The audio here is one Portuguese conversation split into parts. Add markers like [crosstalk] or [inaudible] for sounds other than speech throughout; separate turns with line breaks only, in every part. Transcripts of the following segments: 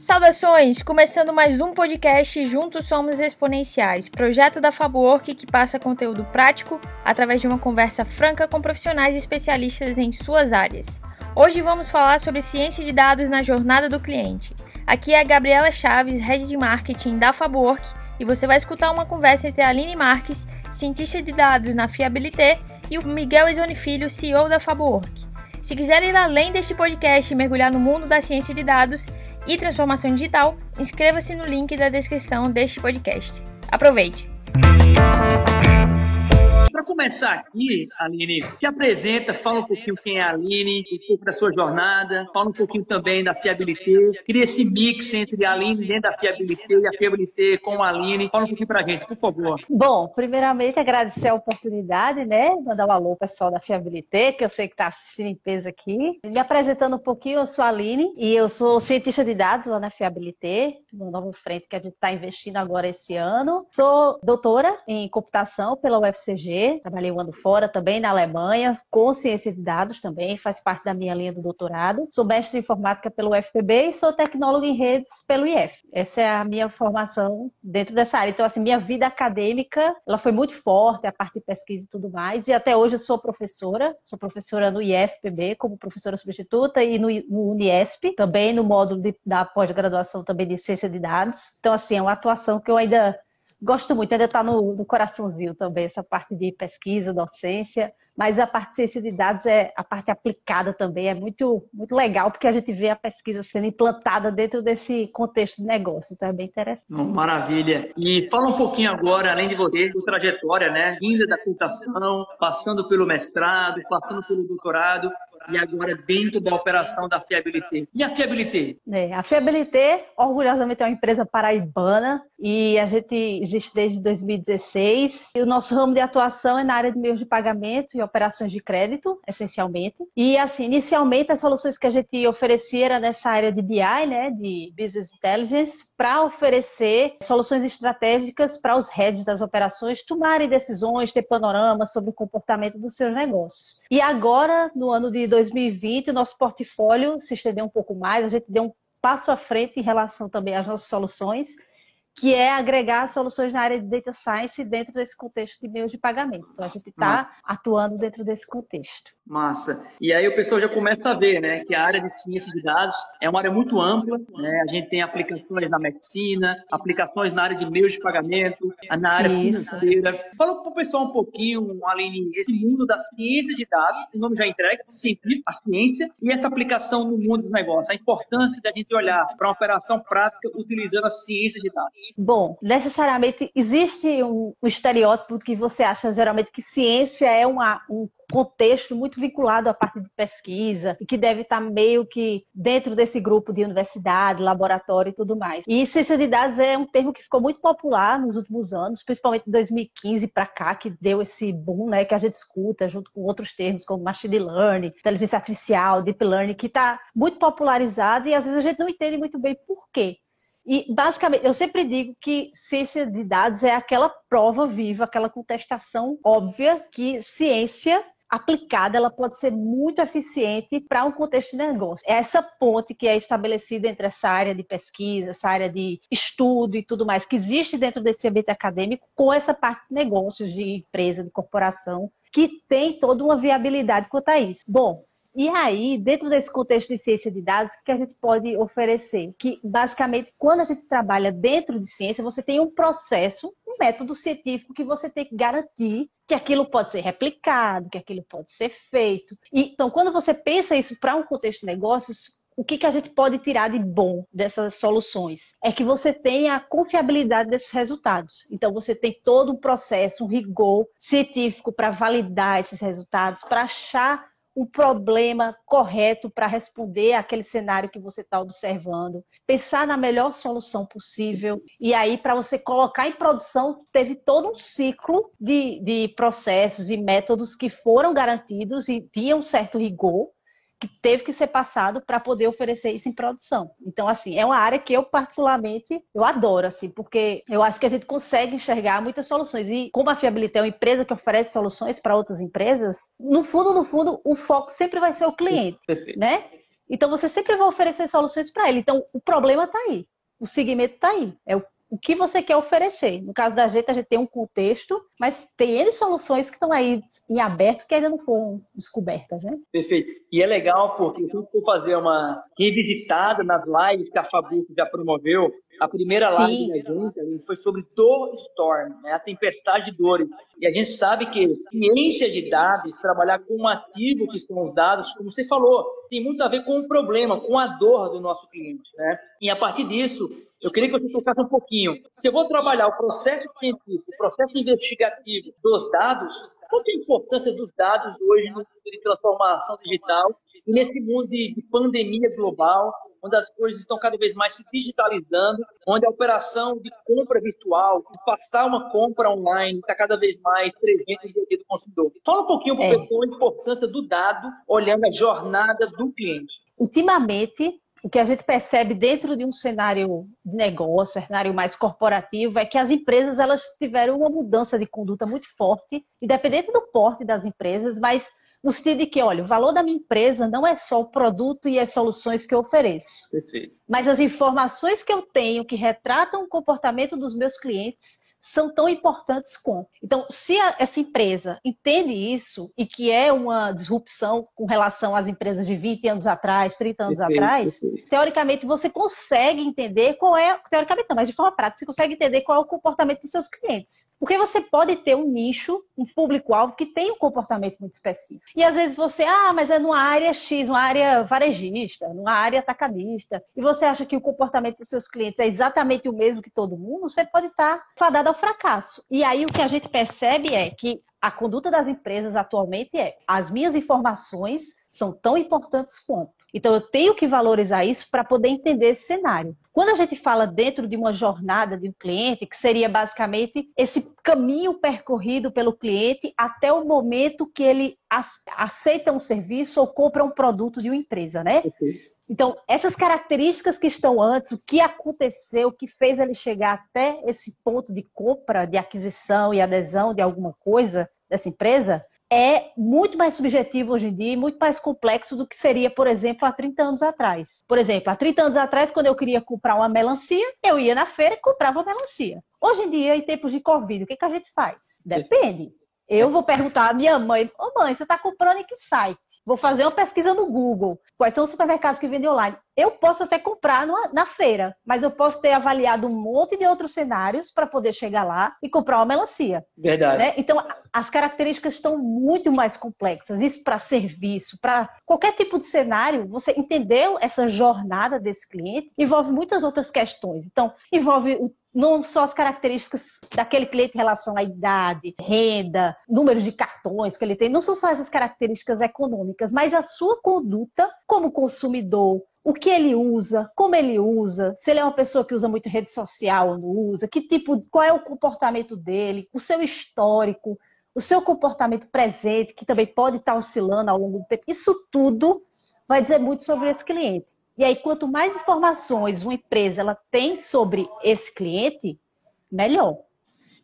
Saudações! Começando mais um podcast Juntos Somos Exponenciais, projeto da Fabwork que passa conteúdo prático através de uma conversa franca com profissionais especialistas em suas áreas. Hoje vamos falar sobre ciência de dados na jornada do cliente. Aqui é a Gabriela Chaves, Head de Marketing da Fabwork, e você vai escutar uma conversa entre a Aline Marques, cientista de dados na Fiabilité, e o Miguel Esoni Filho, CEO da Fabwork. Se quiser ir além deste podcast e mergulhar no mundo da ciência de dados e transformação digital, inscreva-se no link da descrição deste podcast. Aproveite!
Para começar aqui, Aline, te apresenta, fala um pouquinho quem é a Aline, um pouco da sua jornada, fala um pouquinho também da fiabilité. Queria esse mix entre a Aline dentro da fiabilité e a fiabilité com a Aline. Fala um pouquinho para a gente, por favor.
Bom, primeiramente agradecer a oportunidade, né? Mandar um alô pessoal da fiabilité, que eu sei que está assistindo em peso aqui. Me apresentando um pouquinho, eu sou a Aline e eu sou cientista de dados lá na fiabilité, no novo frente que a gente está investindo agora esse ano. Sou doutora em computação pela UFCG trabalhei um ano fora também na Alemanha, com ciência de dados também, faz parte da minha linha do doutorado. Sou mestre em informática pelo UFPB e sou tecnóloga em redes pelo IF. Essa é a minha formação dentro dessa área. Então, assim, minha vida acadêmica, ela foi muito forte, a parte de pesquisa e tudo mais, e até hoje eu sou professora, sou professora no IFPB como professora substituta e no, Uniesp, também no módulo de, da pós-graduação também de ciência de dados. Então, assim, é uma atuação que eu ainda gosto muito, ainda está no, no, coraçãozinho também, essa parte de pesquisa, docência, mas a parte de ciência de dados é a parte aplicada também, é muito, muito legal, porque a gente vê a pesquisa sendo implantada dentro desse contexto de negócio, então é bem interessante.
Maravilha. E fala um pouquinho agora, além de você, sua trajetória, né? Vinda da computação, passando pelo mestrado, passando pelo doutorado, e agora dentro da operação da Fiabilité. E a Fiabilité?
É, a Fiabilité, orgulhosamente, é uma empresa paraibana e a gente existe desde 2016. E o nosso ramo de atuação é na área de meios de pagamento e operações de crédito, essencialmente. E, assim, inicialmente, as soluções que a gente oferecia era nessa área de BI, né, de Business Intelligence, para oferecer soluções estratégicas para os heads das operações tomarem decisões, ter panorama sobre o comportamento dos seus negócios. E agora, no ano de 2020, o nosso portfólio se estendeu um pouco mais, a gente deu um passo à frente em relação também às nossas soluções que é agregar soluções na área de data science dentro desse contexto de meios de pagamento. Então, a gente está atuando dentro desse contexto.
Massa. E aí o pessoal já começa a ver, né, que a área de ciência de dados é uma área muito ampla, né? A gente tem aplicações na medicina, aplicações na área de meios de pagamento, na área Isso. financeira. Fala para o pessoal um pouquinho, Aline, esse mundo da ciência de dados, o nome já entrega, científico, a ciência, e essa aplicação no mundo dos negócios, a importância da gente olhar para uma operação prática utilizando a ciência de dados.
Bom, necessariamente existe um, um estereótipo que você acha geralmente que ciência é uma, um contexto muito vinculado à parte de pesquisa e que deve estar meio que dentro desse grupo de universidade, laboratório e tudo mais. E ciência de dados é um termo que ficou muito popular nos últimos anos, principalmente em 2015 para cá, que deu esse boom, né, que a gente escuta junto com outros termos como machine learning, inteligência artificial, deep learning, que está muito popularizado e às vezes a gente não entende muito bem por quê. E, basicamente, eu sempre digo que ciência de dados é aquela prova viva, aquela contestação óbvia que ciência aplicada, ela pode ser muito eficiente para um contexto de negócio. É essa ponte que é estabelecida entre essa área de pesquisa, essa área de estudo e tudo mais que existe dentro desse ambiente acadêmico com essa parte de negócios, de empresa, de corporação, que tem toda uma viabilidade quanto a isso. Bom, e aí, dentro desse contexto de ciência de dados, o que a gente pode oferecer? Que, basicamente, quando a gente trabalha dentro de ciência, você tem um processo, um método científico que você tem que garantir que aquilo pode ser replicado, que aquilo pode ser feito. E, então, quando você pensa isso para um contexto de negócios, o que, que a gente pode tirar de bom dessas soluções? É que você tem a confiabilidade desses resultados. Então, você tem todo um processo, um rigor científico para validar esses resultados, para achar um problema correto para responder àquele cenário que você está observando, pensar na melhor solução possível, e aí, para você colocar em produção, teve todo um ciclo de, de processos e métodos que foram garantidos e tinham um certo rigor que teve que ser passado para poder oferecer isso em produção. Então, assim, é uma área que eu particularmente eu adoro, assim, porque eu acho que a gente consegue enxergar muitas soluções. E como a Fiabilité é uma empresa que oferece soluções para outras empresas, no fundo, no fundo, o foco sempre vai ser o cliente, Perfeito. né? Então você sempre vai oferecer soluções para ele. Então o problema está aí, o segmento está aí. É o o que você quer oferecer. No caso da gente, a gente tem um contexto, mas tem N soluções que estão aí em aberto que ainda não foram descobertas, né?
Perfeito. E é legal porque se eu for fazer uma revisitada nas lives que a Fabu já promoveu, a primeira live da gente foi sobre Door Storm, né? a tempestade de dores. E a gente sabe que ciência de dados, trabalhar com um ativo que são os dados, como você falou, tem muito a ver com o problema, com a dor do nosso cliente. Né? E a partir disso, eu queria que você tocasse um pouquinho. Se eu vou trabalhar o processo científico, o processo investigativo dos dados, qual é a importância dos dados hoje no mundo de transformação digital e nesse mundo de pandemia global, onde as coisas estão cada vez mais se digitalizando, onde a operação de compra virtual, de passar uma compra online, está cada vez mais presente no dia a dia do consumidor. Fala um pouquinho para o é. pessoal a importância do dado, olhando a jornada do cliente.
Ultimamente, o que a gente percebe dentro de um cenário de negócio, cenário mais corporativo, é que as empresas elas tiveram uma mudança de conduta muito forte, independente do porte das empresas, mas no sentido de que, olha, o valor da minha empresa não é só o produto e as soluções que eu ofereço, Perfeito. mas as informações que eu tenho que retratam o comportamento dos meus clientes são tão importantes quanto. Então, se a, essa empresa entende isso e que é uma disrupção com relação às empresas de 20 anos atrás, 30 anos perfeito, atrás, perfeito. teoricamente você consegue entender qual é, teoricamente não, mas de forma prática, você consegue entender qual é o comportamento dos seus clientes. Porque você pode ter um nicho, um público-alvo que tem um comportamento muito específico. E às vezes você, ah, mas é numa área X, numa área varejista, numa área atacadista, e você acha que o comportamento dos seus clientes é exatamente o mesmo que todo mundo, você pode estar fadado ao fracasso. E aí o que a gente percebe é que a conduta das empresas atualmente é: as minhas informações são tão importantes quanto. Então eu tenho que valorizar isso para poder entender esse cenário. Quando a gente fala dentro de uma jornada de um cliente, que seria basicamente esse caminho percorrido pelo cliente até o momento que ele aceita um serviço ou compra um produto de uma empresa, né? Então, essas características que estão antes, o que aconteceu, o que fez ele chegar até esse ponto de compra, de aquisição e adesão de alguma coisa dessa empresa, é muito mais subjetivo hoje em dia e muito mais complexo do que seria, por exemplo, há 30 anos atrás. Por exemplo, há 30 anos atrás, quando eu queria comprar uma melancia, eu ia na feira e comprava melancia. Hoje em dia, em tempos de Covid, o que, que a gente faz? Depende. Eu vou perguntar à minha mãe, ô oh, mãe, você está comprando em que site? Vou fazer uma pesquisa no Google. Quais são os supermercados que vendem online? Eu posso até comprar numa, na feira, mas eu posso ter avaliado um monte de outros cenários para poder chegar lá e comprar uma melancia.
Verdade.
Né? Então, as características estão muito mais complexas. Isso para serviço, para qualquer tipo de cenário, você entendeu essa jornada desse cliente, envolve muitas outras questões. Então, envolve o não só as características daquele cliente em relação à idade, renda, números de cartões que ele tem, não são só essas características econômicas, mas a sua conduta como consumidor, o que ele usa, como ele usa, se ele é uma pessoa que usa muito rede social ou não usa, que tipo, qual é o comportamento dele, o seu histórico, o seu comportamento presente, que também pode estar oscilando ao longo do tempo. Isso tudo vai dizer muito sobre esse cliente. E aí, quanto mais informações uma empresa ela tem sobre esse cliente, melhor.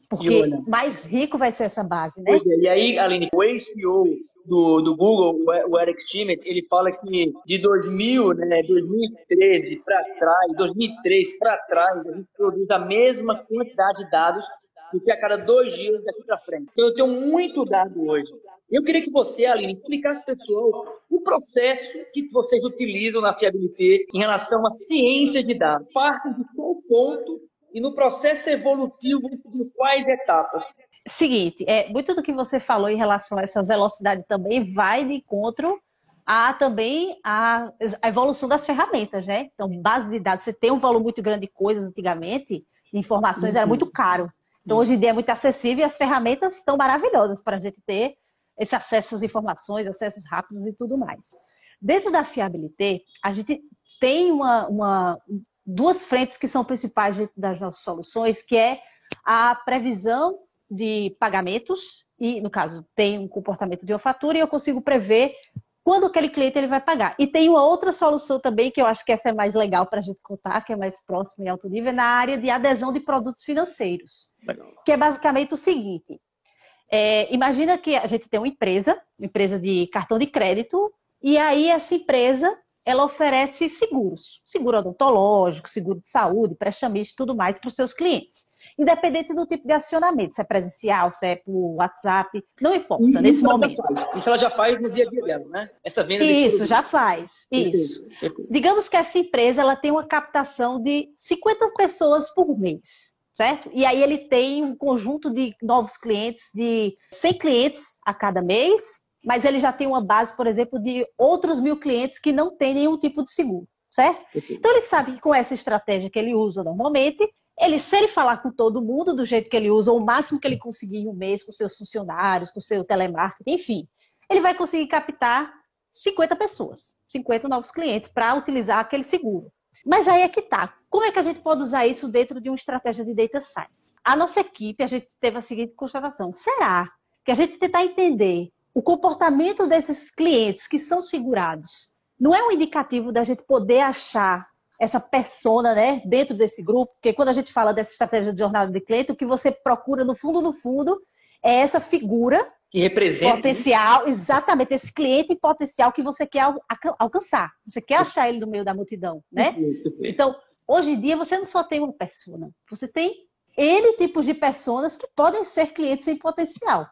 Porque mais rico vai ser essa base, né?
É, e aí, Aline, o ex-CEO do, do Google, o Eric Schmidt, ele fala que de 2000, né, 2013 para trás, 2003 para trás, a gente produz a mesma quantidade de dados do que a cada dois dias daqui para frente. Então, eu tenho muito dado hoje. Eu queria que você, Aline, explicasse para o pessoal o processo que vocês utilizam na Fiabilité em relação à ciência de dados. Parte de qual ponto e no processo evolutivo de quais etapas?
Seguinte, é, muito do que você falou em relação a essa velocidade também vai de encontro a também a, a evolução das ferramentas, né? Então, base de dados, você tem um volume muito grande de coisas antigamente, de informações, uhum. era muito caro. Então, hoje em dia é muito acessível e as ferramentas estão maravilhosas para a gente ter esse acesso às informações, acessos rápidos e tudo mais. Dentro da fiabilité, a gente tem uma, uma, duas frentes que são principais das nossas soluções, que é a previsão de pagamentos, e no caso tem um comportamento de uma fatura, e eu consigo prever quando aquele cliente ele vai pagar. E tem uma outra solução também, que eu acho que essa é mais legal para a gente contar, que é mais próxima e alto nível, é na área de adesão de produtos financeiros. Legal. Que é basicamente o seguinte: é, imagina que a gente tem uma empresa, uma empresa de cartão de crédito, e aí essa empresa ela oferece seguros, seguro odontológico, seguro de saúde, prestamista e tudo mais para os seus clientes. Independente do tipo de acionamento, se é presencial, se é por WhatsApp, não importa, nesse momento.
Isso ela já faz no dia a dia dela, né?
Essa venda Isso, já faz. Isso. Digamos que essa empresa ela tem uma captação de 50 pessoas por mês certo? E aí ele tem um conjunto de novos clientes, de 100 clientes a cada mês, mas ele já tem uma base, por exemplo, de outros mil clientes que não tem nenhum tipo de seguro, certo? Então ele sabe que com essa estratégia que ele usa normalmente, ele, se ele falar com todo mundo do jeito que ele usa, ou o máximo que ele conseguir em um mês com seus funcionários, com seu telemarketing, enfim, ele vai conseguir captar 50 pessoas, 50 novos clientes para utilizar aquele seguro. Mas aí é que tá. Como é que a gente pode usar isso dentro de uma estratégia de data science? A nossa equipe, a gente teve a seguinte constatação: será que a gente tentar entender o comportamento desses clientes que são segurados não é um indicativo da gente poder achar essa persona, né, dentro desse grupo? Porque quando a gente fala dessa estratégia de jornada de cliente, o que você procura no fundo, no fundo, é essa figura
que representa
potencial, exatamente esse cliente potencial que você quer alcançar. Você quer achar ele no meio da multidão, né? Então, hoje em dia você não só tem uma persona, você tem N tipos de personas que podem ser clientes em potencial.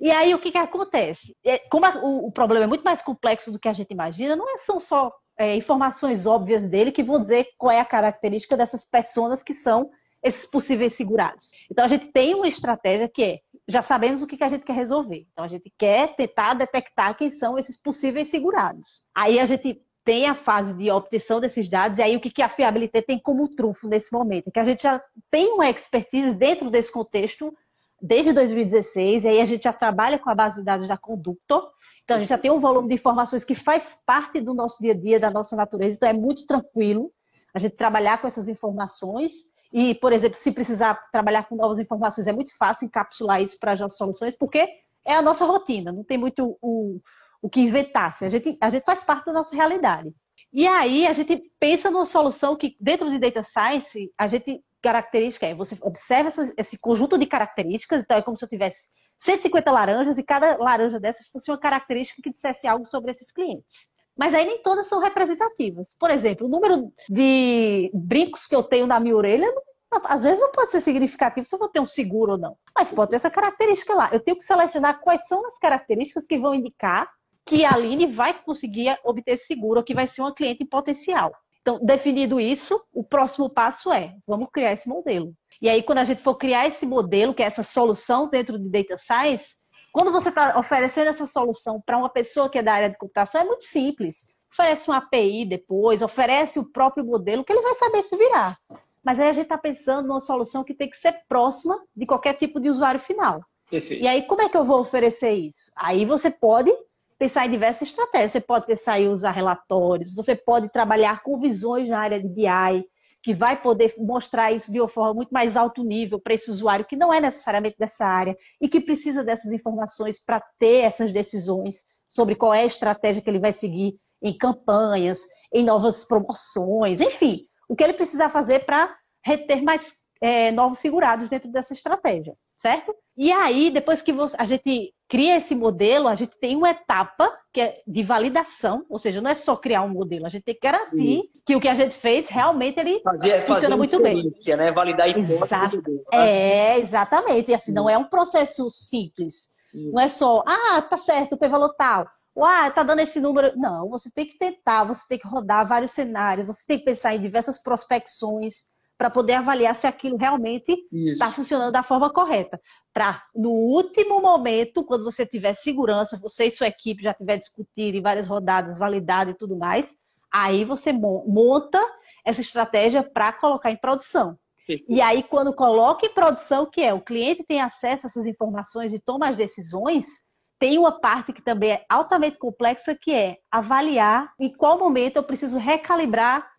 E aí o que, que acontece? É, como o, problema é muito mais complexo do que a gente imagina, não é, são só é, informações óbvias dele que vão dizer qual é a característica dessas personas que são esses possíveis segurados. Então a gente tem uma estratégia que é já sabemos o que, a gente quer resolver. Então, a gente quer tentar detectar quem são esses possíveis segurados. Aí a gente tem a fase de obtenção desses dados, e aí o que, a Fiabilité tem como trunfo nesse momento? É que a gente já tem uma expertise dentro desse contexto desde 2016, e aí a gente já trabalha com a base de dados da Conductor, então a gente já tem um volume de informações que faz parte do nosso dia a dia, da nossa natureza, então é muito tranquilo a gente trabalhar com essas informações e, por exemplo, se precisar trabalhar com novas informações, é muito fácil encapsular isso para as soluções, porque é a nossa rotina, não tem muito o, o que inventar. Assim, a, gente, a gente faz parte da nossa realidade. E aí a gente pensa numa solução que, dentro de Data Science, a gente característica é, você observa essa, esse conjunto de características, então é como se eu tivesse 150 laranjas e cada laranja dessas fosse uma característica que dissesse algo sobre esses clientes. Mas aí nem todas são representativas. Por exemplo, o número de brincos que eu tenho na minha orelha, às vezes não pode ser significativo se eu vou ter um seguro ou não. Mas pode ter essa característica lá. Eu tenho que selecionar quais são as características que vão indicar que a Aline vai conseguir obter seguro ou que vai ser uma cliente potencial. Então, definido isso, o próximo passo é: vamos criar esse modelo. E aí, quando a gente for criar esse modelo, que é essa solução dentro de Data Science, quando você está oferecendo essa solução para uma pessoa que é da área de computação, é muito simples. Oferece uma API depois, oferece o próprio modelo, que ele vai saber se virar. Mas aí a gente está pensando numa solução que tem que ser próxima de qualquer tipo de usuário final. Perfeito. E aí, como é que eu vou oferecer isso? Aí você pode pensar em diversas estratégias. Você pode pensar em usar relatórios, você pode trabalhar com visões na área de BI, que vai poder mostrar isso de uma forma muito mais alto nível para esse usuário que não é necessariamente dessa área e que precisa dessas informações para ter essas decisões sobre qual é a estratégia que ele vai seguir em campanhas, em novas promoções, enfim, o que ele precisa fazer para reter mais é, novos segurados dentro dessa estratégia, certo? E aí, depois que você, a gente cria esse modelo, a gente tem uma etapa que é de validação, ou seja, não é só criar um modelo, a gente tem que garantir Sim. que o que a gente fez realmente ele fazer, funciona fazer muito bem.
Né? Validar
Exato. É, exatamente. E assim, não é um processo simples. Não é só, ah, tá certo, o p-valor tal. Ah, tá dando esse número. Não, você tem que tentar, você tem que rodar vários cenários, você tem que pensar em diversas prospecções para poder avaliar se aquilo realmente está funcionando da forma correta. Para, no último momento, quando você tiver segurança, você e sua equipe já tiver discutido em várias rodadas, validado e tudo mais, aí você monta essa estratégia para colocar em produção. E aí, quando coloca em produção, que é o cliente tem acesso a essas informações e toma as decisões, tem uma parte que também é altamente complexa, que é avaliar em qual momento eu preciso recalibrar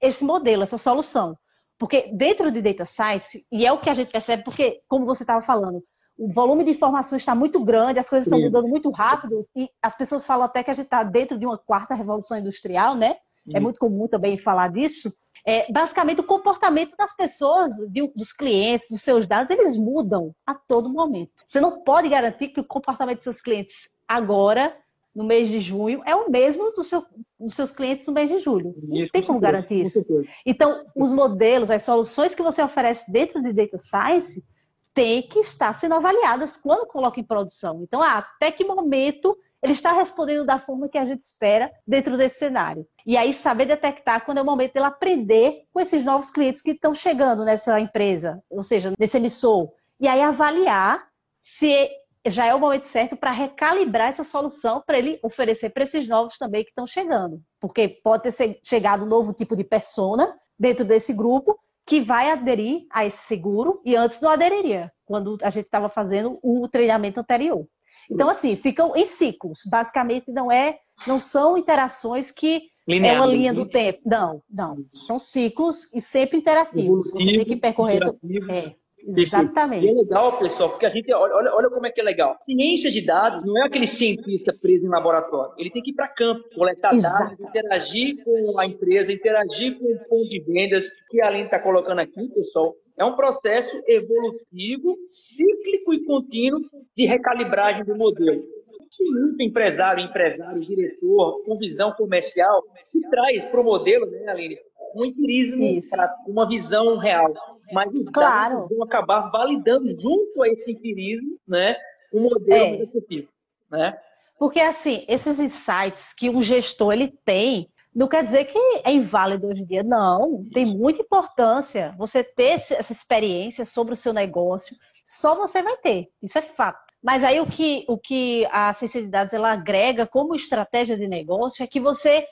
esse modelo, essa solução. Porque dentro de data science, e é o que a gente percebe, porque, como você estava falando, o volume de informações está muito grande, as coisas estão mudando muito rápido, e as pessoas falam até que a gente está dentro de uma quarta revolução industrial, né? É muito comum também falar disso. É, basicamente, o comportamento das pessoas, de, dos clientes, dos seus dados, eles mudam a todo momento. Você não pode garantir que o comportamento dos seus clientes agora no mês de junho é o mesmo do seu, dos seus clientes no mês de julho. Não tem como garantir isso. Então, os modelos, as soluções que você oferece dentro de Data Science têm que estar sendo avaliadas quando coloca em produção. Então, ah, até que momento ele está respondendo da forma que a gente espera dentro desse cenário. E aí saber detectar quando é o momento dele aprender com esses novos clientes que estão chegando nessa empresa, ou seja, nesse emissor. E aí avaliar se já é o momento certo para recalibrar essa solução para ele oferecer para esses novos também que estão chegando. Porque pode ter chegado um novo tipo de persona dentro desse grupo que vai aderir a esse seguro e antes não aderiria, quando a gente estava fazendo o treinamento anterior. Então, assim, ficam em ciclos. Basicamente, não é, não são interações que Linear, é uma linha do né? tempo. Não, não. São ciclos e sempre interativos. Você tem que percorrer. É. Exatamente.
E é legal, pessoal, porque a gente, olha, olha como é que é legal. Ciência de dados não é aquele cientista preso em laboratório. Ele tem que ir para campo, coletar Exato. dados, interagir com a empresa, interagir com o ponto de vendas, que a Aline está colocando aqui, pessoal. É um processo evolutivo, cíclico e contínuo de recalibragem do modelo. Muito empresário, empresário, diretor, com visão comercial, que traz para o modelo, né, Aline, um empirismo, uma visão real mas os claro. dados vão acabar validando junto a esse empirismo, né, um modelo é. executivo, né?
Porque assim, esses insights que um gestor ele tem, não quer dizer que é inválido hoje em dia, não. Tem muita importância você ter essa experiência sobre o seu negócio. Só você vai ter, isso é fato. Mas aí o que, o que a ciência de dados ela agrega como estratégia de negócio é que você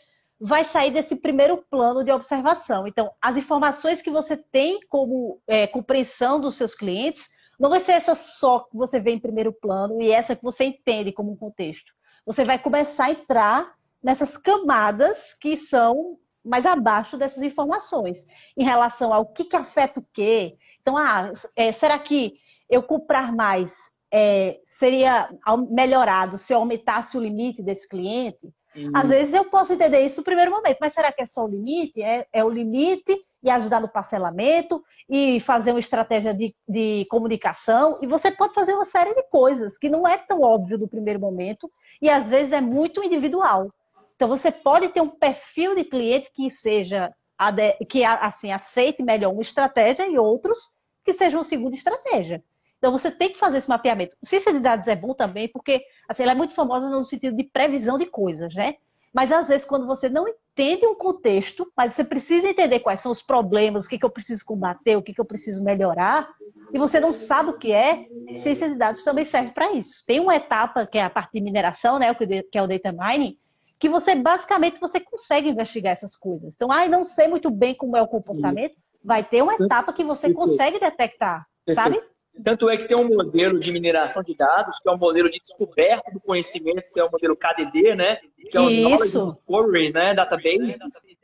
vai sair desse primeiro plano de observação. Então, as informações que você tem como é, compreensão dos seus clientes não vai ser essa só que você vê em primeiro plano e essa que você entende como um contexto. Você vai começar a entrar nessas camadas que são mais abaixo dessas informações, em relação ao que, que afeta o quê. Então, ah, é, será que eu comprar mais é, seria melhorado se eu aumentasse o limite desse cliente? Uhum. Às vezes eu posso entender isso no primeiro momento, mas será que é só o limite? É, é o limite e ajudar no parcelamento e fazer uma estratégia de, de comunicação. E você pode fazer uma série de coisas que não é tão óbvio no primeiro momento e às vezes é muito individual. Então você pode ter um perfil de cliente que seja que assim aceite melhor uma estratégia e outros que sejam segunda estratégia. Então você tem que fazer esse mapeamento. Ciência de dados é bom também, porque assim, ela é muito famosa no sentido de previsão de coisas, né? Mas às vezes, quando você não entende um contexto, mas você precisa entender quais são os problemas, o que, que eu preciso combater, o que, que eu preciso melhorar, e você não sabe o que é, ciência de dados também serve para isso. Tem uma etapa que é a parte de mineração, né, que é o data mining, que você basicamente você consegue investigar essas coisas. Então, ah, não sei muito bem como é o comportamento, vai ter uma etapa que você consegue detectar, sabe?
Tanto é que tem um modelo de mineração de dados, que é um modelo de descoberta do conhecimento, que é o modelo KDD, né? Que é o Knowledge Discovery, né? Database.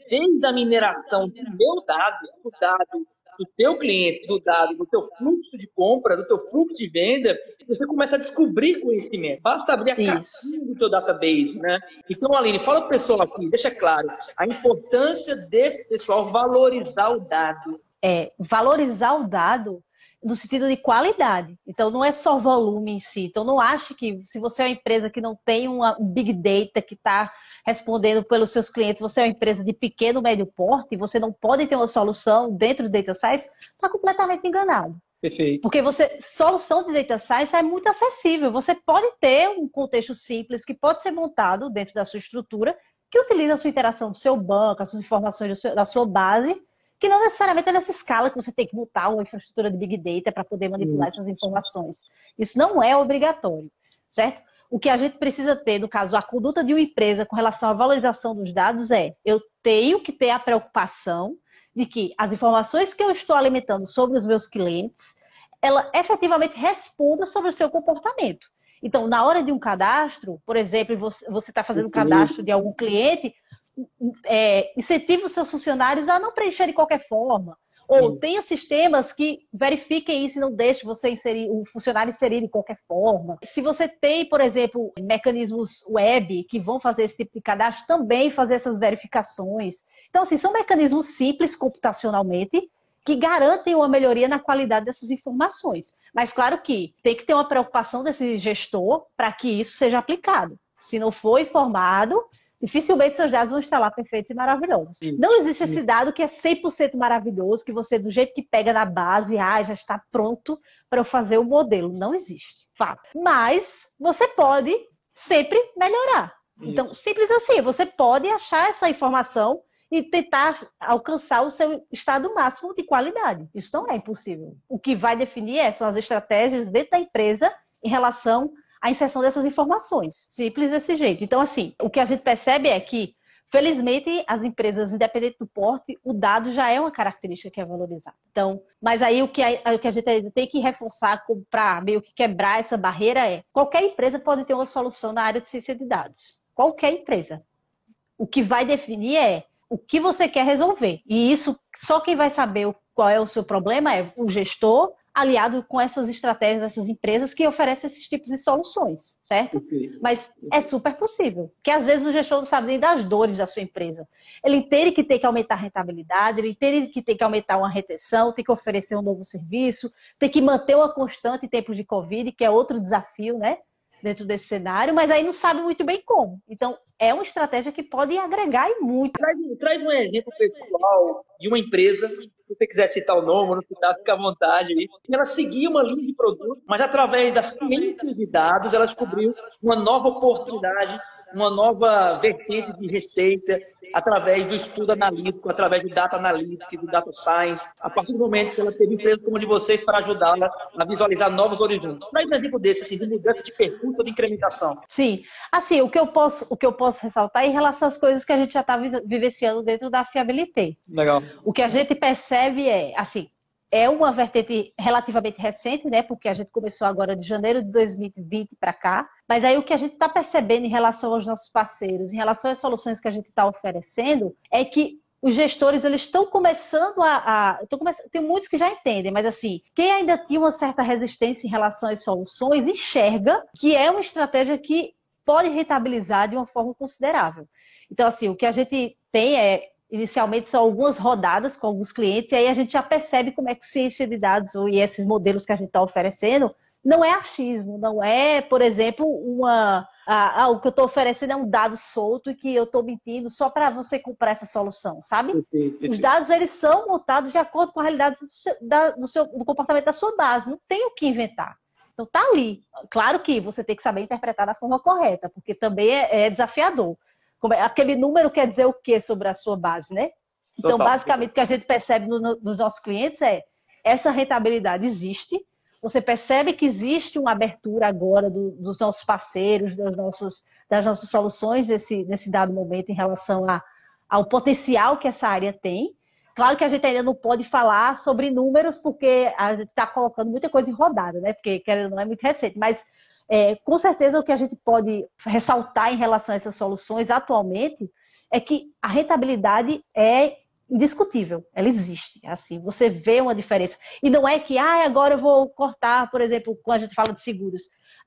Desde a mineração do meu dado, do dado do teu cliente, do dado, do teu fluxo de compra, do teu fluxo de venda, você começa a descobrir conhecimento. Basta abrir a caixinha do teu database, né? Então, Aline, fala para o pessoal aqui, deixa claro, a importância desse pessoal valorizar o dado.
É, valorizar o dado no sentido de qualidade. Então, não é só volume em si. Então, não ache que se você é uma empresa que não tem uma, um big data que está respondendo pelos seus clientes, você é uma empresa de pequeno, médio porte, você não pode ter uma solução dentro do Data Science, está completamente enganado.
Perfeito.
Porque você, solução de Data Science é muito acessível. Você pode ter um contexto simples que pode ser montado dentro da sua estrutura, que utiliza a sua interação do seu banco, as suas informações da sua base, que não necessariamente é nessa escala que você tem que montar uma infraestrutura de Big Data para poder manipular essas informações. Isso não é obrigatório, certo? O que a gente precisa ter, no caso, a conduta de uma empresa com relação à valorização dos dados é: eu tenho que ter a preocupação de que as informações que eu estou alimentando sobre os meus clientes, ela efetivamente responda sobre o seu comportamento. Então, na hora de um cadastro, por exemplo, você está fazendo um cadastro de algum cliente, é, incentive os seus funcionários a não preencher de qualquer forma. Ou Sim. tenha sistemas que verifiquem isso e não deixem você inserir, o funcionário inserir de qualquer forma. Se você tem, por exemplo, mecanismos web que vão fazer esse tipo de cadastro, também fazer essas verificações. Então, assim, são mecanismos simples computacionalmente que garantem uma melhoria na qualidade dessas informações. Mas, claro que tem que ter uma preocupação desse gestor para que isso seja aplicado Se não for informado, dificilmente seus dados vão estar lá perfeitos e maravilhosos. Sim. Não existe esse dado que é 100% maravilhoso, que você, do jeito que pega na base, ah, já está pronto para eu fazer o modelo. Não existe, fato. Mas você pode sempre melhorar. Então, simples assim, você pode achar essa informação e tentar alcançar o seu estado máximo de qualidade. Isso não é impossível. O que vai definir é, são as estratégias dentro da empresa em relação à inserção dessas informações. Simples desse jeito. Então, assim, o que a gente percebe é que, felizmente, as empresas, independente do porte, o dado já é uma característica que é valorizada. Então, mas aí o que a, o que a gente tem que reforçar para meio que quebrar essa barreira é qualquer empresa pode ter uma solução na área de ciência de dados. Qualquer empresa. O que vai definir é o que você quer resolver. E isso, só quem vai saber qual é o seu problema é o gestor, aliado com essas estratégias dessas empresas que oferecem esses tipos de soluções, certo? Mas é super possível, porque às vezes o gestor não sabe nem das dores da sua empresa. Ele tem que ter que aumentar a rentabilidade, ele tem que ter que aumentar uma retenção, tem que oferecer um novo serviço, tem que manter uma constante em tempos de Covid, que é outro desafio, né? Dentro desse cenário, mas aí não sabe muito bem como. Então, é uma estratégia que pode agregar e muito.
Traz, traz um exemplo pessoal de uma empresa, se você quiser citar o nome, não citar, fica à vontade. Ela seguia uma linha de produto, mas através das ciências de dados, ela descobriu uma nova oportunidade uma nova vertente de receita através do estudo analítico, através do data analytics, do data science, a partir do momento que ela teve empresa como de vocês para ajudá-la a visualizar novos horizontes. Traz um exemplo desse, assim, de mudança de percurso ou de incrementação.
Sim. Assim, o que eu posso, o que eu posso ressaltar é em relação às coisas que a gente já está vivenciando dentro da fiabilité.
Legal.
O que a gente percebe é, assim, é uma vertente relativamente recente, né? Porque a gente começou agora de janeiro de 2020 para cá. Mas aí o que a gente está percebendo em relação aos nossos parceiros, em relação às soluções que a gente está oferecendo, é que os gestores eles estão começando a, a começando, tem muitos que já entendem, mas assim, quem ainda tinha uma certa resistência em relação às soluções enxerga que é uma estratégia que pode rentabilizar de uma forma considerável. Então assim, o que a gente tem é inicialmente são algumas rodadas com alguns clientes, e aí a gente já percebe como é que ciência de dados e esses modelos que a gente está oferecendo não é achismo, não é, por exemplo, uma. Ah, o que eu estou oferecendo é um dado solto e que eu estou mentindo só para você comprar essa solução, sabe? Os dados eles são montados de acordo com a realidade do, seu, da, do, seu, do comportamento da sua base, não tem o que inventar. Então tá ali. Claro que você tem que saber interpretar da forma correta, porque também é, é desafiador. É, aquele número quer dizer o que sobre a sua base, né? Então, Total. basicamente, o que a gente percebe no, no, nos nossos clientes é essa rentabilidade existe. Você percebe que existe uma abertura agora do, dos nossos parceiros, dos nossos, das nossas soluções nesse, nesse dado momento em relação a, ao potencial que essa área tem. Claro que a gente ainda não pode falar sobre números, porque a gente está colocando muita coisa em rodada, né? Porque, querendo não, é muito recente. Mas é, com certeza, o que a gente pode ressaltar em relação a essas soluções atualmente é que a rentabilidade é indiscutível, ela existe. Assim, você vê uma diferença. E não é que, ah, agora eu vou cortar, por exemplo, quando a gente fala de seguros,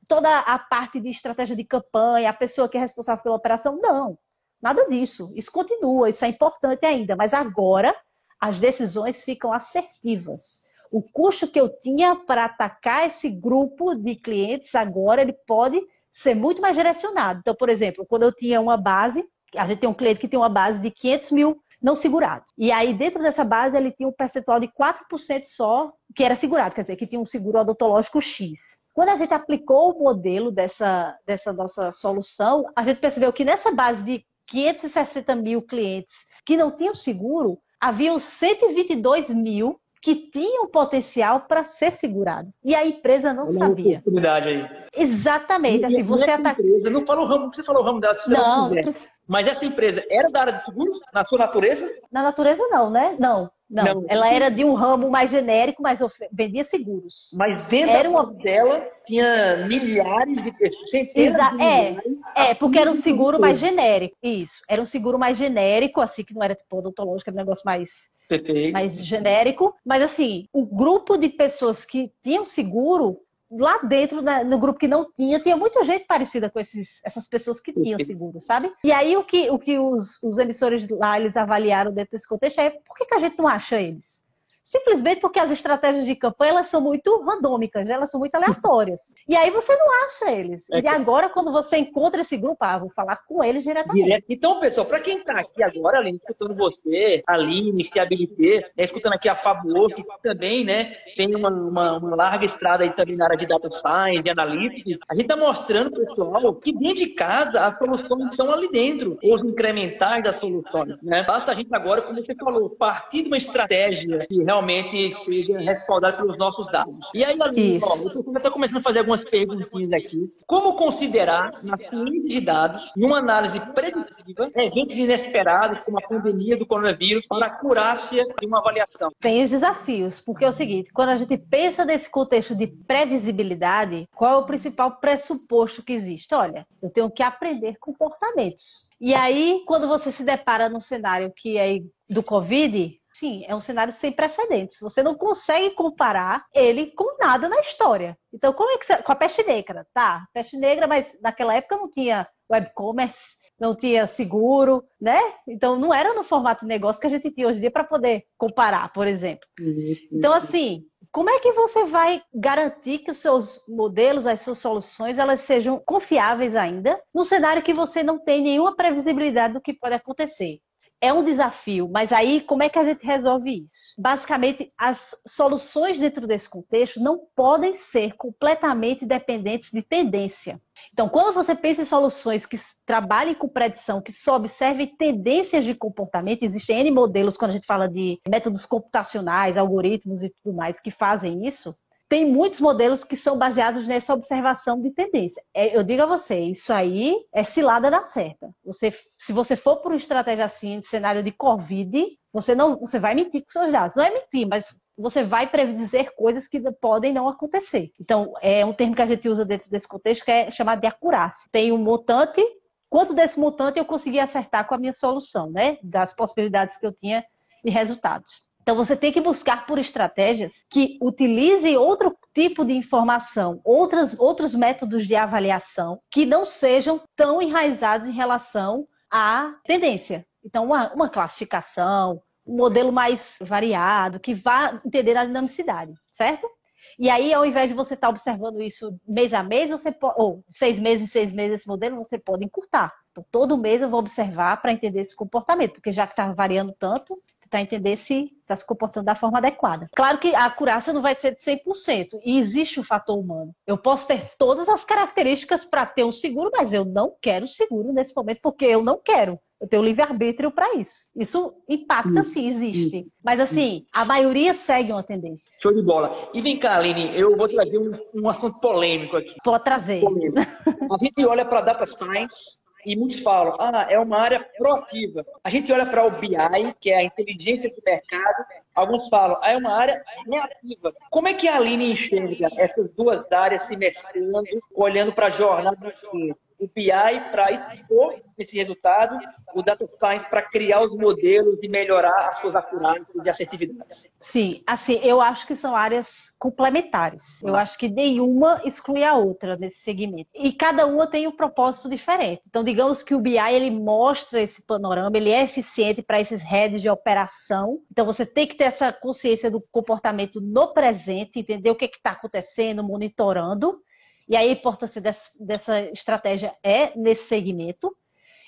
toda a parte de estratégia de campanha, a pessoa que é responsável pela operação. Não, nada disso. Isso continua, isso é importante ainda, mas agora as decisões ficam assertivas o custo que eu tinha para atacar esse grupo de clientes agora ele pode ser muito mais direcionado. Então, por exemplo, quando eu tinha uma base, a gente tem um cliente que tem uma base de 500 mil não segurados. E aí, dentro dessa base, ele tinha um percentual de 4% só que era segurado, quer dizer, que tinha um seguro odontológico X. Quando a gente aplicou o modelo dessa, dessa nossa solução, a gente percebeu que nessa base de 560 mil clientes que não tinham seguro, haviam 122 mil que tinham potencial para ser segurado. E a empresa não Olha sabia.
oportunidade aí.
Exatamente. E, assim, você
ataca... empresa, não falou o ramo, você falou o ramo dela,
não, não
Mas essa empresa era da área de seguros, na sua natureza?
Na natureza não, né? Não. Não, não, ela era de um ramo mais genérico, mas vendia seguros.
Mas dentro era uma... dela tinha milhares de pessoas, centenas Exa... de
é, é, porque era um seguro mais genérico. Isso, era um seguro mais genérico, assim, que não era tipo odontológico, era um negócio mais Perfeito. mais genérico. Mas assim, o grupo de pessoas que tinham seguro lá dentro, no grupo que não tinha, tinha muita gente parecida com esses, essas pessoas que tinham seguro, sabe? E aí o que, o que os, os emissores lá eles avaliaram dentro desse contexto é por que, que a gente não acha eles? Simplesmente porque as estratégias de campanha elas são muito randômicas, né? elas são muito aleatórias. [laughs] E aí você não acha eles. É e agora, quando você encontra esse grupo, ah, vou falar com eles diretamente. Direto.
Então, pessoal, para quem está aqui agora, Aline, escutando você, Aline, Fiabilité, né, escutando aqui a Fabulô, que também né, tem uma, uma, uma, larga estrada aí também na área de data science, de analytics, a gente está mostrando, pessoal, que dentro de casa as soluções estão ali dentro, os incrementais das soluções. Né? Basta a gente agora, como você falou, partir de uma estratégia que realmente seja respaldada pelos nossos dados. E aí, Aline, ó, eu estou começando a fazer algumas perguntinhas aqui. Como considerar, na ciência de dados, numa análise preditiva, eventos inesperados, como a pandemia do coronavírus, para a acurácia de uma avaliação?
Tem os desafios, porque é o seguinte, quando a gente pensa nesse contexto de previsibilidade, qual é o principal pressuposto que existe? Olha, eu tenho que aprender comportamentos. E aí, quando você se depara num cenário que é do Covid, sim, é um cenário sem precedentes. Você não consegue comparar ele com nada na história. Então, como é que você... com a peste negra, tá? Peste negra, mas naquela época não tinha web commerce, não tinha seguro, né? Então não era no formato de negócio que a gente tinha hoje em dia para poder comparar, por exemplo. Então assim, como é que você vai garantir que os seus modelos, as suas soluções, elas sejam confiáveis ainda, no cenário que você não tem nenhuma previsibilidade do que pode acontecer? É um desafio, mas aí como é que a gente resolve isso? Basicamente, as soluções dentro desse contexto não podem ser completamente dependentes de tendência. Então, quando você pensa em soluções que trabalhem com predição, que só observem tendências de comportamento, existem N modelos quando a gente fala de métodos computacionais, algoritmos e tudo mais que fazem isso, tem muitos modelos que são baseados nessa observação de tendência. É, eu digo a você, isso aí é cilada da certa. Você, se você for por uma estratégia assim, de cenário de Covid, você não, você vai mentir com seus dados. Não é mentir, mas você vai predizer coisas que podem não acontecer. Então, é um termo que a gente usa dentro desse contexto que é chamado de acurácia. Tem um montante, quanto desse montante eu consegui acertar com a minha solução, né? Das possibilidades que eu tinha de resultados. Então você tem que buscar por estratégias que utilizem outro tipo de informação, outras, outros métodos de avaliação que não sejam tão enraizados em relação à tendência. Então, uma, uma classificação, um modelo mais variado, que vá entender a dinamicidade, certo? E aí, ao invés de você estar observando isso mês a mês, você ou seis meses em seis meses esse modelo, você pode encurtar. Então, todo mês eu vou observar para entender esse comportamento, porque já que está variando tanto, tentar entender se está se comportando da forma adequada. Claro que a acurácia não vai ser de 100%, e existe o fator humano. Eu posso ter todas as características para ter um seguro, mas eu não quero seguro nesse momento, porque eu não quero. Eu tenho livre-arbítrio para isso. Isso impacta sim, existe. Mas assim, a maioria segue uma tendência.
Show de bola. E vem cá, Aline, eu vou trazer um, um assunto polêmico aqui.
Pode trazer. Polêmico. [laughs]
A gente olha para data science e muitos falam, ah, é uma área proativa. A gente olha para o BI, que é a inteligência de mercado, alguns falam, ah, é uma área reativa. Como é que a Aline enxerga essas duas áreas se mesclando, olhando para a jornada do cliente? O BI para expor esse resultado, o Data Science para criar os modelos e melhorar as suas acurácias e assertividades.
Sim, assim, eu acho que são áreas complementares. Eu acho que nenhuma exclui a outra nesse segmento. E cada uma tem um propósito diferente. Então, digamos que o BI ele mostra esse panorama, ele é eficiente para esses heads de operação. Então, você tem que ter essa consciência do comportamento no presente, entender o que está acontecendo, monitorando. E aí a importância dessa, dessa estratégia é nesse segmento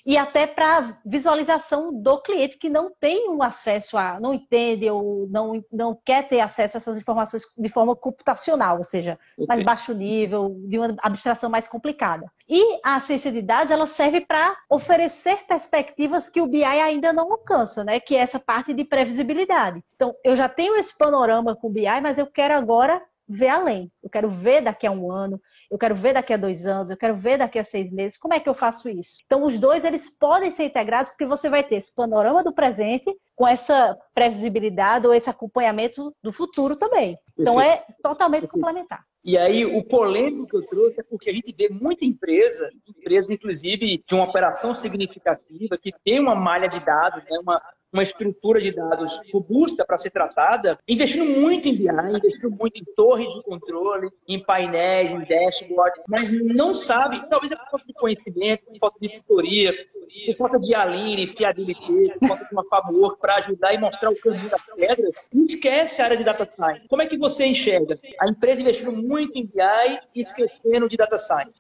e até para visualização do cliente que não tem um acesso a, não entende ou não, não quer ter acesso a essas informações de forma computacional, ou seja, okay. mais baixo nível, de uma abstração mais complicada. E a ciência de dados ela serve para oferecer perspectivas que o BI ainda não alcança, né? Que é essa parte de previsibilidade. Então, eu já tenho esse panorama com o BI, mas eu quero agora ver além. Eu quero ver daqui a um ano, eu quero ver daqui a dois anos, eu quero ver daqui a seis meses. Como é que eu faço isso? Então, os dois eles podem ser integrados porque você vai ter esse panorama do presente com essa previsibilidade ou esse acompanhamento do futuro também. Então, é totalmente complementar.
E aí, o polêmico que eu trouxe é porque a gente vê muita empresa, empresa inclusive de uma operação significativa, que tem uma malha de dados, né, uma, uma estrutura de dados robusta para ser tratada, investindo muito em BI, investindo muito em torres de controle, em painéis, em dashboard, mas não sabe, talvez é por falta de conhecimento, por falta de tutoria, por falta de aline, fiabilidade, por falta de uma favor para ajudar e mostrar o caminho da pedra, esquece a área de data science. Como é que você enxerga? A empresa investindo muito em BI e esquecendo de data science.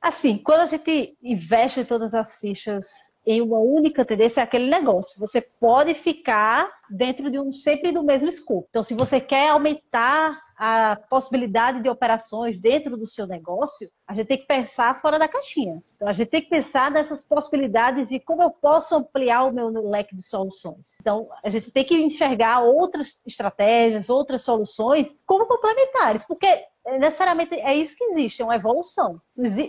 Assim, quando a gente investe todas as fichas em uma única tendência, é aquele negócio. Você pode ficar dentro de um sempre do mesmo escopo. Então, se você quer aumentar a possibilidade de operações dentro do seu negócio, a gente tem que pensar fora da caixinha. Então, a gente tem que pensar nessas possibilidades de como eu posso ampliar o meu leque de soluções. Então, a gente tem que enxergar outras estratégias, outras soluções como complementares, porque necessariamente é isso que existe, é uma evolução.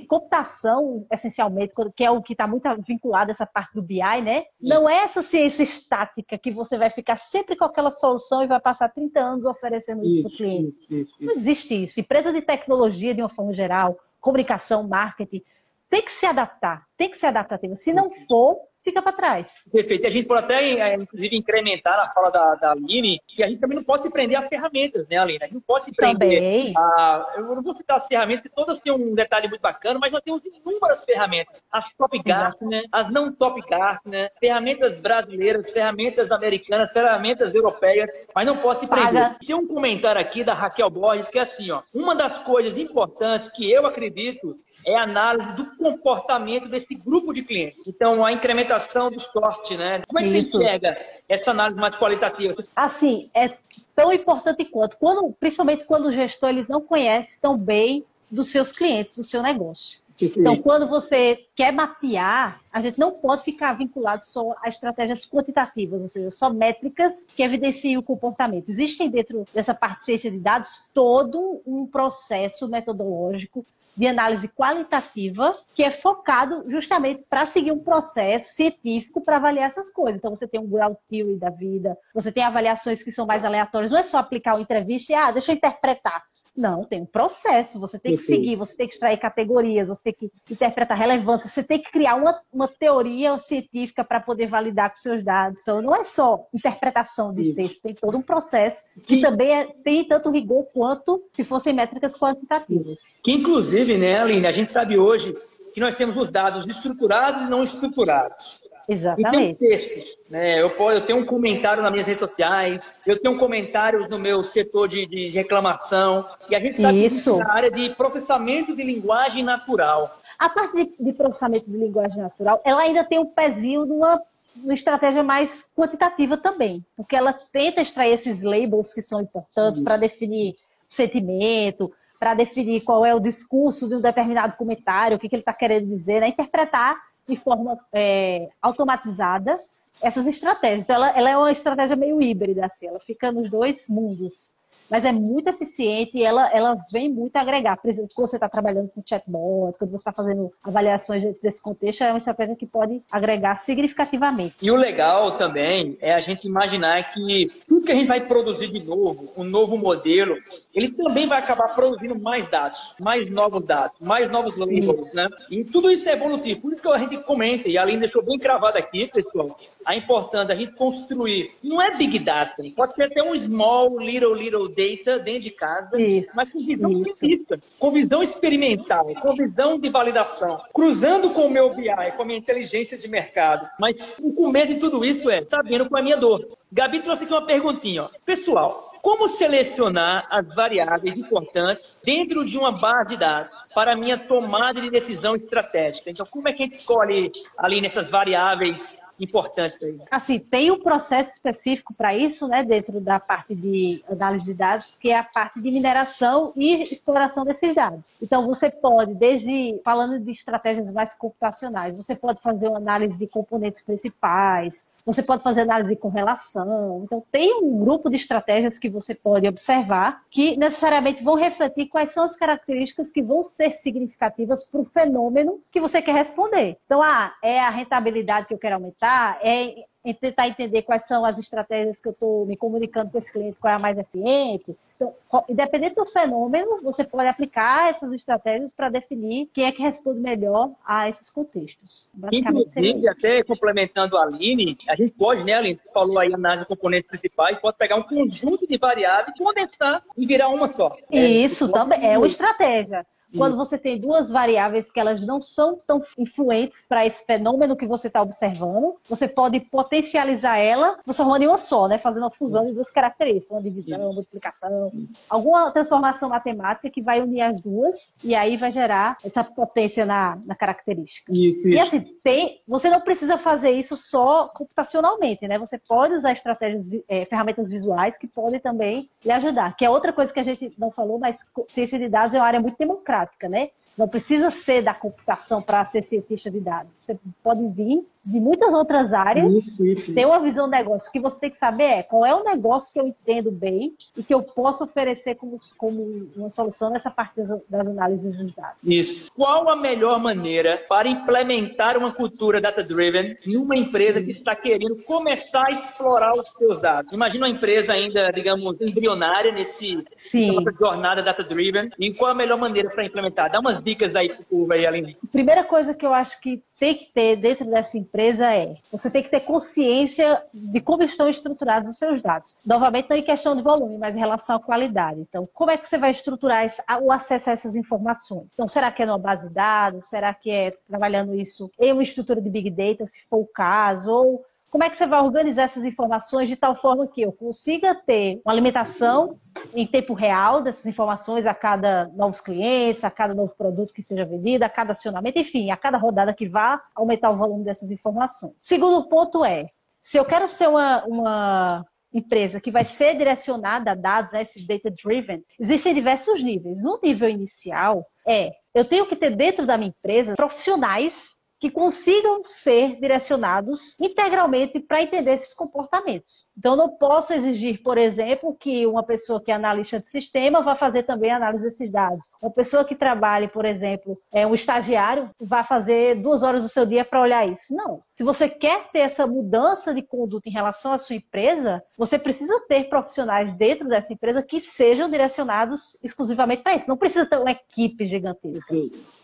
Computação, essencialmente, que é o que está muito vinculado a essa parte do BI, né? Não é essa ciência estática que você vai ficar sempre com aquela solução e vai passar 30 anos oferecendo isso, isso para o cliente. Isso, isso, Não existe isso. Empresa de tecnologia, de uma forma geral, comunicação, marketing, tem que se adaptar, tem que ser adaptativo. Se não for, fica para trás.
Perfeito. A gente pode até, é, inclusive, incrementar na fala da, da Aline que a gente também não pode se prender a ferramentas, né, Aline? A gente não pode se prender também. a... Eu não vou citar as ferramentas, todas têm um detalhe muito bacana, mas nós temos inúmeras ferramentas. As top Gartner, as não top Gartner, ferramentas brasileiras, ferramentas americanas, ferramentas europeias, mas não pode se prender. Paga. Tem um comentário aqui da Raquel Borges que é assim, ó. Uma das coisas importantes que eu acredito é a análise do comportamento desse grupo de clientes. Então, a incrementação do sorte, né? Como é que Isso. você enxerga essa análise mais qualitativa?
Assim, é tão importante quanto, quando, principalmente quando o gestor ele não conhece tão bem dos seus clientes, do seu negócio. Então, quando você quer mapear, a gente não pode ficar vinculado só a estratégias quantitativas, ou seja, só métricas que evidenciam o comportamento. Existem dentro dessa parte de ciência de dados todo um processo metodológico de análise qualitativa, que é focado justamente para seguir um processo científico para avaliar essas coisas. Então, você tem um ground theory da vida, você tem avaliações que são mais aleatórias, não é só aplicar uma entrevista e, ah, deixa eu interpretar. Não, tem um processo, você tem que seguir, você tem que extrair categorias, você tem que interpretar relevância, você tem que criar uma, uma teoria científica para poder validar com seus dados. Então, não é só interpretação de texto, tem todo um processo que, também é, tem tanto rigor quanto se fossem métricas quantitativas.
Que, inclusive, né, Aline, a gente sabe hoje que nós temos os dados estruturados e não estruturados.
Exatamente.
E tem textos, né? Eu, eu tenho um comentário nas minhas redes sociais, eu tenho um comentário no meu setor de, de reclamação, e a gente sabe Isso. que na área de processamento de linguagem natural.
A parte de, de processamento de linguagem natural, ela ainda tem um pezinho numa uma estratégia mais quantitativa também, porque ela tenta extrair esses labels que são importantes para definir sentimento, para definir qual é o discurso de um determinado comentário, o que, que ele está querendo dizer, né? interpretar de forma é, automatizada essas estratégias. Então, ela, ela, é uma estratégia meio híbrida, assim, ela fica nos dois mundos mas é muito eficiente e ela, ela vem muito agregar. Por exemplo, quando você está trabalhando com chatbot, quando você está fazendo avaliações desse contexto, é uma estratégia que pode agregar significativamente.
E o legal também é a gente imaginar que tudo que a gente vai produzir de novo, um novo modelo, ele também vai acabar produzindo mais dados, mais novos dados, mais novos labels, né? E tudo isso é evolutivo. Por isso que a gente comenta, e a Aline deixou bem cravado aqui, pessoal, a importância da gente construir. Não é big data, pode ser até um small, little, little data dentro de casa, isso, mas com visão isso. científica, com visão experimental, com visão de validação, cruzando com o meu BI, com a minha inteligência de mercado. Mas o começo de tudo isso é sabendo qual é a minha dor. Gabi trouxe aqui uma perguntinha. Ó. Pessoal, como selecionar as variáveis importantes dentro de uma base de dados para a minha tomada de decisão estratégica? Então, como é que a gente escolhe ali nessas variáveis importantes aí?
Assim, tem um processo específico para isso, né, dentro da parte de análise de dados, que é a parte de mineração e exploração desses dados. Então, você pode, desde falando de estratégias mais computacionais, você pode fazer uma análise de componentes principais, você pode fazer análise de correlação. Então, tem um grupo de estratégias que você pode observar que necessariamente vão refletir quais são as características que vão ser significativas para o fenômeno que você quer responder. Então, ah, é a rentabilidade que eu quero aumentar, é tentar entender quais são as estratégias que eu estou me comunicando com esse cliente, qual é a mais eficiente. Então, independente do fenômeno, você pode aplicar essas estratégias para definir quem é que responde melhor a esses contextos.
Inclusive, até complementando a Aline, a gente pode, né, Aline, você falou aí análise de componentes principais, pode pegar um conjunto de variáveis, condensar e virar uma só.
Isso também é uma estratégia. Quando você tem duas variáveis que elas não são tão influentes para esse fenômeno que você está observando, você pode potencializar ela transformando em uma só, né? Fazendo uma fusão de duas características, uma divisão, uma multiplicação, alguma transformação matemática que vai unir as duas e aí vai gerar essa potência na, na característica. Isso, isso. E assim, tem, você não precisa fazer isso só computacionalmente, né? Você pode usar estratégias, é, ferramentas visuais que podem também lhe ajudar. Que é outra coisa que a gente não falou, mas ciência de dados é uma área muito democrática prática, né? Não precisa ser da computação para ser cientista de dados. Você pode vir de muitas outras áreas, isso, isso, ter uma visão de negócio. O que você tem que saber é qual é o negócio que eu entendo bem e que eu posso oferecer como, como uma solução nessa parte das, das análises dos dados.
Isso. Qual a melhor maneira para implementar uma cultura data-driven numa empresa que está querendo começar a explorar os seus dados? Imagina uma empresa ainda, digamos, embrionária nesse Sim. jornada data-driven. E qual a melhor maneira para implementar? Dá umas dicas aí para o Aline.
Primeira coisa que eu acho que tem que ter dentro dessa empresa é você tem que ter consciência de como estão estruturados os seus dados. Novamente, não em questão de volume, mas em relação à qualidade. Então, como é que você vai estruturar o acesso a essas informações? Então, será que é numa base de dados? Será que é trabalhando isso em uma estrutura de Big Data, se for o caso? Ou como é que você vai organizar essas informações de tal forma que eu consiga ter uma alimentação em tempo real dessas informações a cada novos clientes, a cada novo produto que seja vendido, a cada acionamento, enfim, a cada rodada que vá aumentar o volume dessas informações. Segundo ponto é, se eu quero ser uma, uma empresa que vai ser direcionada a dados, né, esse data driven, existem diversos níveis. No nível inicial é, eu tenho que ter dentro da minha empresa profissionais que consigam ser direcionados integralmente para entender esses comportamentos. Então, não posso exigir, por exemplo, que uma pessoa que é analista de sistema vá fazer também análise desses dados. Uma pessoa que trabalhe, por exemplo, é um estagiário, vá fazer duas horas do seu dia para olhar isso. Não. Se você quer ter essa mudança de conduta em relação à sua empresa, você precisa ter profissionais dentro dessa empresa que sejam direcionados exclusivamente para isso. Não precisa ter uma equipe gigantesca.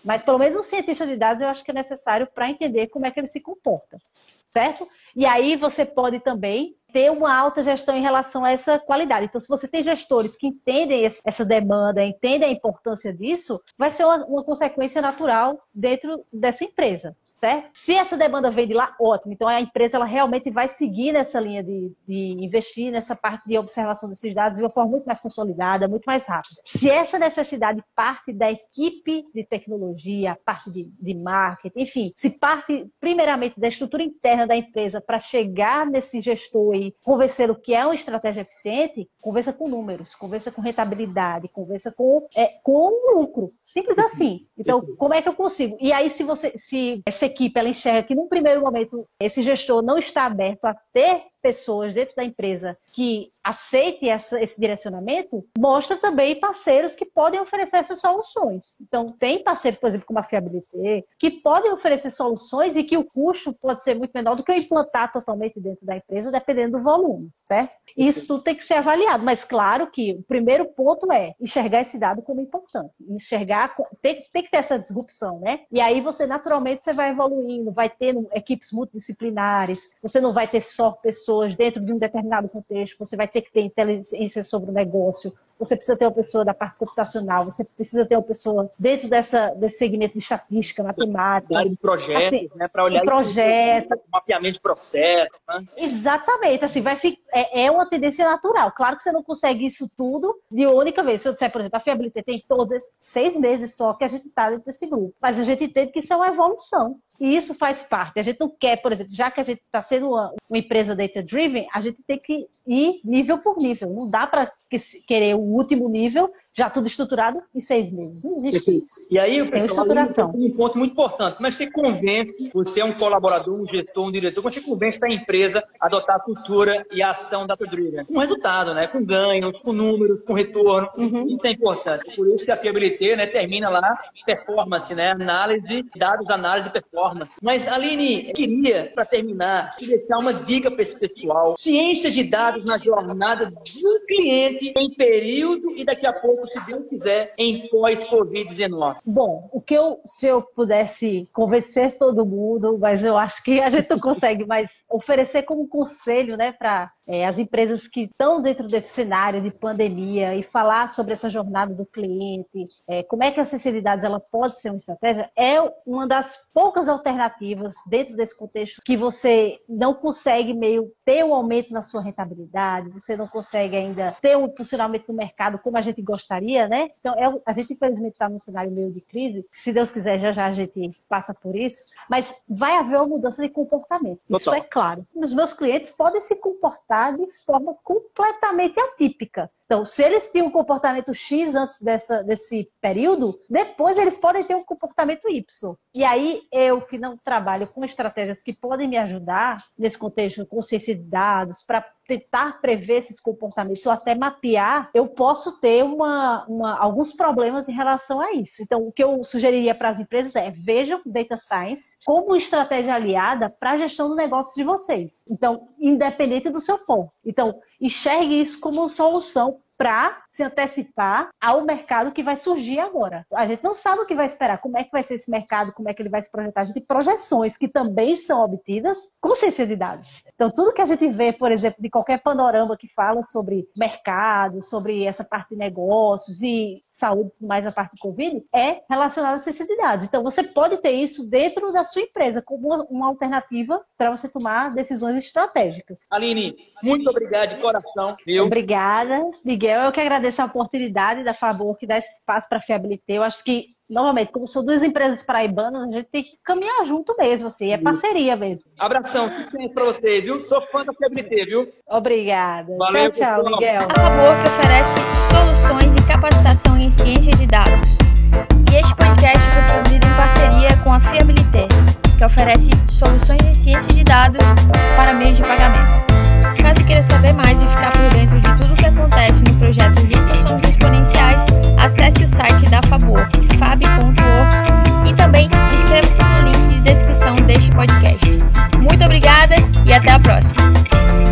Mas pelo menos um cientista de dados eu acho que é necessário para entender como é que ele se comporta. Certo? E aí você pode também ter uma alta gestão em relação a essa qualidade. Então, se você tem gestores que entendem essa demanda, entendem a importância disso, vai ser uma, uma consequência natural dentro dessa empresa certo? Se essa demanda vem de lá, ótimo. Então a empresa ela realmente vai seguir nessa linha de, de investir nessa parte de observação desses dados de uma forma muito mais consolidada, muito mais rápida. Se essa necessidade parte da equipe de tecnologia, parte de, de marketing, enfim, se parte primeiramente da estrutura interna da empresa para chegar nesse gestor e convencer o que é uma estratégia eficiente, conversa com números, conversa com rentabilidade, conversa com, é, com lucro. Simples assim. Então, como é que eu consigo? E aí, se você se essa equipe ela enxerga que num primeiro momento esse gestor não está aberto a ter pessoas dentro da empresa que aceitem essa, esse direcionamento, mostra também parceiros que podem oferecer essas soluções. Então, tem parceiros, por exemplo, como a Fiabilité, que podem oferecer soluções e que o custo pode ser muito menor do que eu implantar totalmente dentro da empresa, dependendo do volume, certo? Isso tudo tem que ser avaliado, mas claro que o primeiro ponto é enxergar esse dado como importante. Enxergar, tem, tem que ter essa disrupção, né? E aí você, naturalmente, você vai evoluindo, vai tendo equipes multidisciplinares, você não vai ter só pessoas pessoas dentro de um determinado contexto, você vai ter que ter inteligência sobre o negócio, você precisa ter uma pessoa da parte computacional, você precisa ter uma pessoa dentro dessa, desse segmento de estatística, matemática.
De projetos, assim, né? Para olhar
projeto.
Isso, mapeamento de processo. Né?
Exatamente, assim, vai ficar, é, é, uma tendência natural. Claro que você não consegue isso tudo de única vez. Se eu disser, por exemplo, a Fiabilité tem todos seis meses só que a gente está dentro desse grupo. Mas a gente entende que isso é uma evolução. E isso faz parte. A gente não quer, por exemplo, já que a gente está sendo uma, uma empresa data-driven, a gente tem que ir nível por nível. Não dá para querer o último nível já tudo estruturado em seis meses. Não existe isso.
E aí, o pessoal, tem um ponto muito importante. Como é que você convence, você é um colaborador, um gestor, um diretor, como é você convence a empresa a adotar a cultura e a ação da Pedreira? Com resultado, né? Com ganhos, com números, com retorno. Uhum. Isso é importante. Por isso que a fiabilité né, termina lá, performance, né? Análise, dados, análise e performance. Mas, Aline, queria, para terminar, deixar uma dica para esse pessoal. Ciência de dados na jornada do cliente em período e daqui a pouco, se Deus quiser, em pós-Covid-19.
Bom, o que eu, se eu pudesse convencer todo mundo, mas eu acho que a gente não consegue, mas oferecer como conselho, né, para é, as empresas que estão dentro desse cenário de pandemia e falar sobre essa jornada do cliente, é, como é que a sinceridade ela pode ser uma estratégia, é uma das poucas alternativas dentro desse contexto que você não consegue meio ter um aumento na sua rentabilidade, você não consegue ainda ter um funcionamento no mercado como a gente gostaria, né? Então, é, a gente infelizmente está num cenário meio de crise, se Deus quiser já já a gente passa por isso, mas vai haver uma mudança de comportamento, Total. isso é claro. Os meus clientes podem se comportar de forma completamente atípica. Então, se eles tinham um comportamento X antes dessa, desse período, depois eles podem ter um comportamento Y. E aí, eu que não trabalho com estratégias que podem me ajudar nesse contexto, com ciência de dados, para tentar prever esses comportamentos ou até mapear, eu posso ter uma, uma, alguns problemas em relação a isso. Então, o que eu sugeriria para as empresas é vejam data science como estratégia aliada para a gestão do negócio de vocês. Então, independente do seu foco. Então, enxergue isso como solução para se antecipar ao mercado que vai surgir agora. A gente não sabe o que vai esperar, como é que vai ser esse mercado, como é que ele vai se projetar. A gente tem projeções que também são obtidas com ciência de dados. Então, tudo que a gente vê, por exemplo, de qualquer panorama que fala sobre mercado, sobre essa parte de negócios e saúde, mais a parte de Covid, é relacionado à ciência de dados. Então, você pode ter isso dentro da sua empresa como uma alternativa para você tomar decisões estratégicas.
Aline, muito obrigado de coração.
Viu? Obrigada, Miguel. Miguel. Eu que agradeço a oportunidade da Favor que dá esse espaço para a Fiabilité. Eu acho que, novamente, como são duas empresas paraibanas, a gente tem que caminhar junto mesmo, assim, é parceria mesmo.
Abração, para vocês, viu? Sou fã da Fiabilité, viu?
Obrigada. Valeu, tchau, tchau, Miguel.
A Favor que oferece soluções e capacitação em ciência de dados. E este podcast foi produzido em parceria com a Fiabilité, que oferece soluções em ciência de dados para meios de pagamento. Se e saber mais e ficar por dentro de tudo o que acontece no projeto Livros Somos Exponenciais, acesse o site da Fabor, fab.org, e também inscreva-se no link de descrição deste podcast. Muito obrigada e até a próxima!